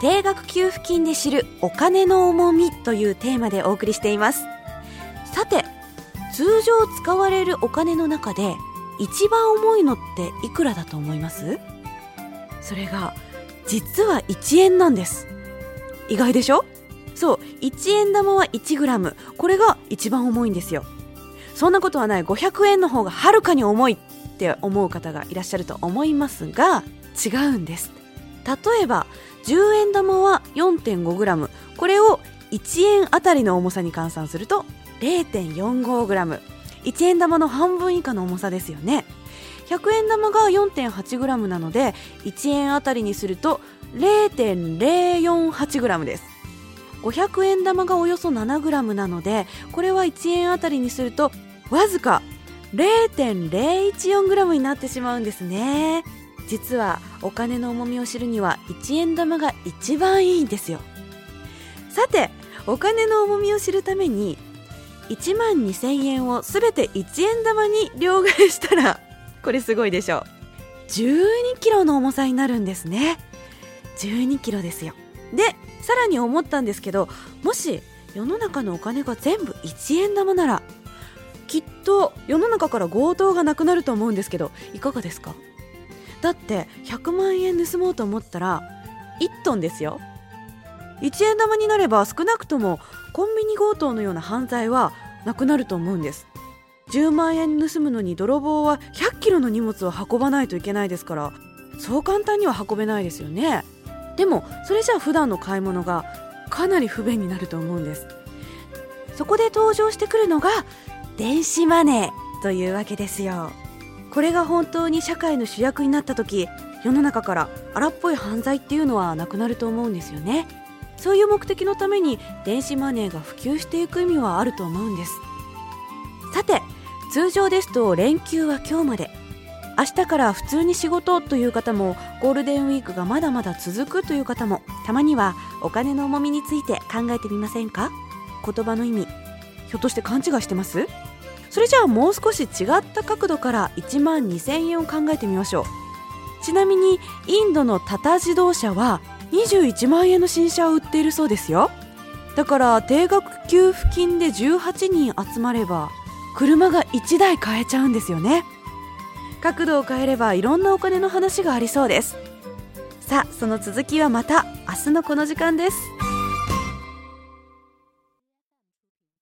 定額給付金で知るお金の重みというテーマでお送りしています。さて通常使われるお金の中で一番重いのっていくらだと思います？それが実は1円なんです。意外でしょ？そう1円玉は 1g これが一番重いんですよ。そんなことはない。500円の方がはるかに重いって思う方がいらっしゃると思いますが違うんです。例えば10円玉は 4.5g これを1円あたりの重さに換算すると 0.45g1 円玉の半分以下の重さですよね。100円玉が 4.8g なので1円あたりにすると 0.048g です。500円玉がおよそ 7g なのでこれは1円あたりにするとわずか 0.014g になってしまうんですね。実はお金の重みを知るには1円玉が一番いいんですよ。さてお金の重みを知るために1万2000円を全て1円玉に両替したら これすごいでしょう。12キロの重さになるんですね。12キロですよ。でさらに思ったんですけどもし世の中のお金が全部1円玉ならきっと世の中から強盗がなくなると思うんですけどいかがですか？だって100万円盗もうと思ったら1トンですよ。1円玉になれば少なくともコンビニ強盗のような犯罪はなくなると思うんです。10万円盗むのに泥棒は100キロの荷物を運ばないといけないですからそう簡単には運べないですよね。でもそれじゃあ普段の買い物がかなり不便になると思うんです。そこで登場してくるのが電子マネーというわけですよ。これが本当に社会の主役になった時世の中から荒っぽい犯罪っていうのはなくなると思うんですよね。そういう目的のために電子マネーが普及していく意味はあると思うんです。さて通常ですと連休は今日まで。明日から普通に仕事という方もゴールデンウィークがまだまだ続くという方もたまにはお金の重みについて考えてみませんか？言葉の意味。ひょっとして勘違いしてます？それじゃあもう少し違った角度から1万2000円を考えてみましょう。ちなみにインドのタタ自動車は21万円の新車を売っているそうですよ。だから定額給付金で18人集まれば車が1台買えちゃうんですよね。角度を変えればいろんなお金の話がありそうです。さあその続きはまた明日のこの時間です。